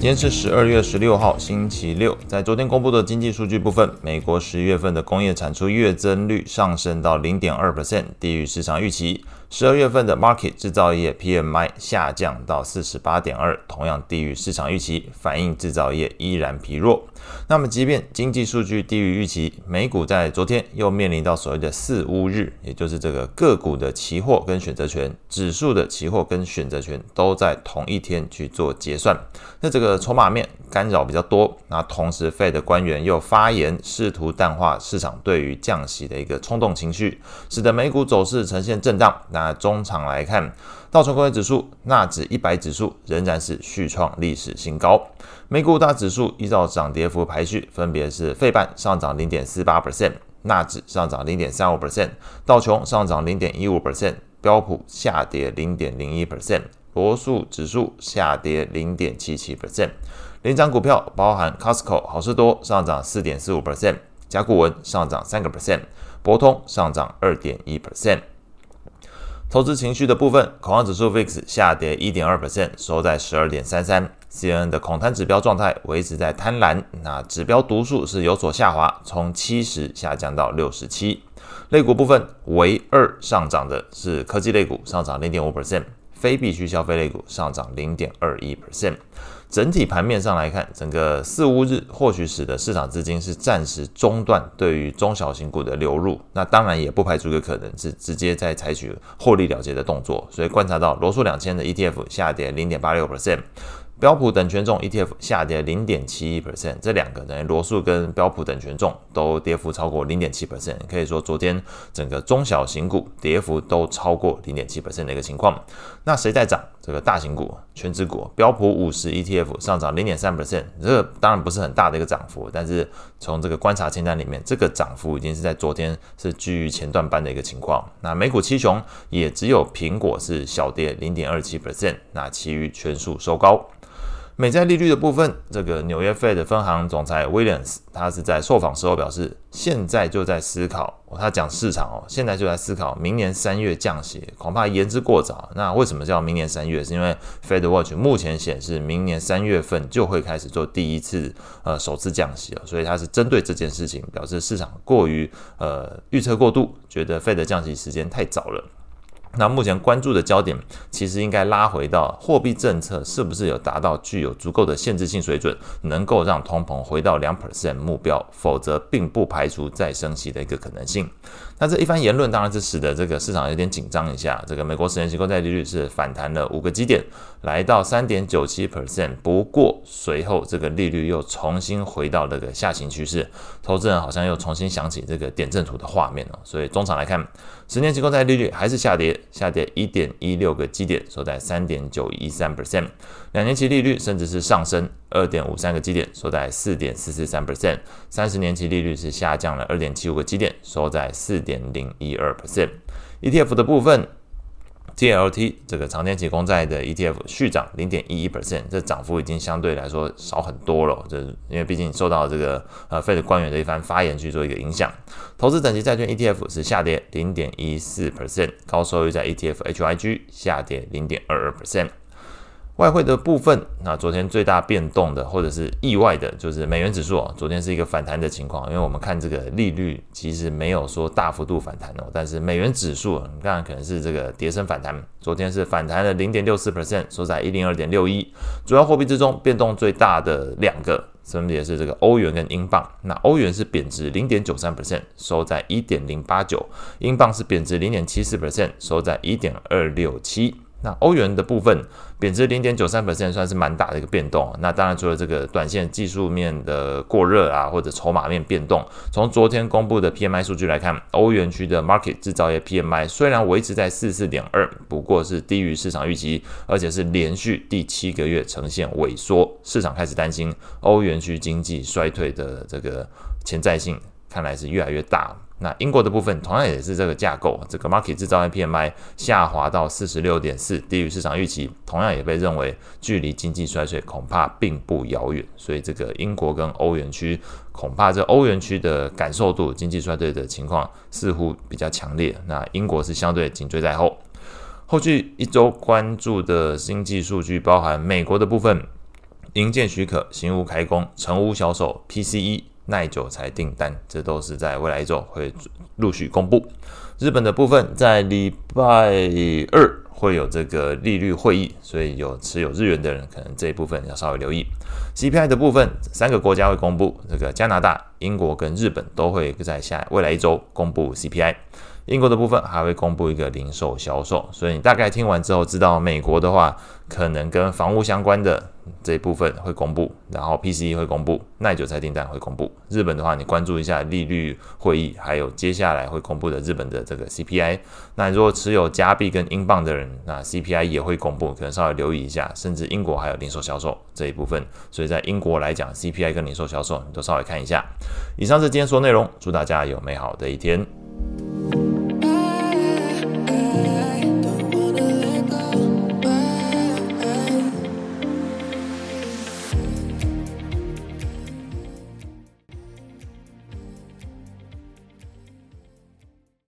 今天是十二月十六号，星期六。在昨天公布的经济数据部分，美国十一月份的工业产出月增率上升到零点二 percent，低于市场预期。十二月份的 market 制造业 PMI 下降到四十八点二，同样低于市场预期，反映制造业依然疲弱。那么，即便经济数据低于预期，美股在昨天又面临到所谓的四乌日，也就是这个个股的期货跟选择权、指数的期货跟选择权都在同一天去做结算。那这个筹码面干扰比较多，那同时 Fed 的官员又发言，试图淡化市场对于降息的一个冲动情绪，使得美股走势呈现震荡。那中场来看，道琼工业指数、纳指一百指数仍然是续创历史新高。美股大指数依照涨跌幅排序，分别是费半上涨零点四八 percent，纳指上涨零点三五 percent，道琼上涨零点一五 percent，标普下跌零点零一 percent，罗素指数下跌零点七七 percent。领涨股票包含 Costco 好事多上涨四点四五 percent，甲骨文上涨三个 percent，博通上涨二点一 percent。投资情绪的部分，恐慌指数 VIX 下跌一点二 percent，收在十二点三三。CNN 的恐贪指标状态维持在贪婪，那指标读数是有所下滑，从七十下降到六十七。类股部分，唯二上涨的是科技类股，上涨零点五 percent。非必需消费类股上涨零点二一 percent，整体盘面上来看，整个四五日或许使得市场资金是暂时中断对于中小型股的流入，那当然也不排除一个可能是直接在采取获利了结的动作，所以观察到罗素两千的 ETF 下跌零点八六 percent。标普等权重 ETF 下跌零点七一 percent，这两个等于罗素跟标普等权重都跌幅超过零点七 percent，可以说昨天整个中小型股跌幅都超过零点七 percent 的一个情况。那谁在涨？这个大型股、权值股，标普五十 ETF 上涨零点三 percent，这个当然不是很大的一个涨幅，但是从这个观察清单里面，这个涨幅已经是在昨天是居于前段班的一个情况。那美股七雄也只有苹果是小跌零点二七 percent，那其余全数收高。美债利率的部分，这个纽约 Fed 分行总裁 Williams，他是在受访时候表示，现在就在思考，他讲市场哦，现在就在思考明年三月降息，恐怕言之过早。那为什么叫明年三月？是因为 Fed Watch 目前显示，明年三月份就会开始做第一次呃首次降息了，所以他是针对这件事情表示市场过于呃预测过度，觉得 Fed 降息时间太早了。那目前关注的焦点，其实应该拉回到货币政策是不是有达到具有足够的限制性水准，能够让通膨回到两 percent 目标，否则并不排除再升息的一个可能性。那这一番言论当然是使得这个市场有点紧张一下。这个美国十年期国债利率是反弹了五个基点，来到三点九七 percent。不过随后这个利率又重新回到那个下行趋势，投资人好像又重新想起这个点阵图的画面了。所以中场来看，十年期公债利率还是下跌。下跌一点一六个基点，收在三点九一三 percent。两年期利率甚至是上升二点五三个基点，收在四点四四三 percent。三十年期利率是下降了二点七五个基点，收在四点零一二 percent。ETF 的部分。TLT 这个长天启公债的 ETF 续涨零点一一 percent，这涨幅已经相对来说少很多了。这因为毕竟受到这个呃 Fed 官员的一番发言去做一个影响。投资等级债券 ETF 是下跌零点一四 percent，高收益债 ETF HYG 下跌零点二二 percent。外汇的部分，那昨天最大变动的或者是意外的，就是美元指数，昨天是一个反弹的情况，因为我们看这个利率其实没有说大幅度反弹哦，但是美元指数你看可能是这个跌升反弹，昨天是反弹了零点六四 percent，收在一零二点六一。主要货币之中变动最大的两个，分别是这个欧元跟英镑。那欧元是贬值零点九三 percent，收在一点零八九；英镑是贬值零点七四 percent，收在一点二六七。那欧元的部分贬值零点九三算是蛮大的一个变动。那当然除了这个短线技术面的过热啊，或者筹码面变动，从昨天公布的 PMI 数据来看，欧元区的 market 制造业 PMI 虽然维持在四四点二，不过是低于市场预期，而且是连续第七个月呈现萎缩，市场开始担心欧元区经济衰退的这个潜在性，看来是越来越大。那英国的部分同样也是这个架构，这个 market 制造业 PMI 下滑到四十六点四，低于市场预期，同样也被认为距离经济衰退恐怕并不遥远。所以这个英国跟欧元区恐怕这欧元区的感受度经济衰退的情况似乎比较强烈。那英国是相对紧追在后。后续一周关注的经济数据包含美国的部分。营建许可、新屋开工、成屋销售、PCE、耐久材订单，这都是在未来一周会陆续公布。日本的部分在礼拜二会有这个利率会议，所以有持有日元的人可能这一部分要稍微留意。CPI 的部分，三个国家会公布，这个加拿大、英国跟日本都会在下未来一周公布 CPI。英国的部分还会公布一个零售销售，所以你大概听完之后知道，美国的话可能跟房屋相关的这一部分会公布，然后 PCE 会公布，耐久财订单会公布。日本的话，你关注一下利率会议，还有接下来会公布的日本的这个 CPI。那如果持有加币跟英镑的人，那 CPI 也会公布，可能稍微留意一下。甚至英国还有零售销售这一部分，所以在英国来讲，CPI 跟零售销售你都稍微看一下。以上是今天说内容，祝大家有美好的一天。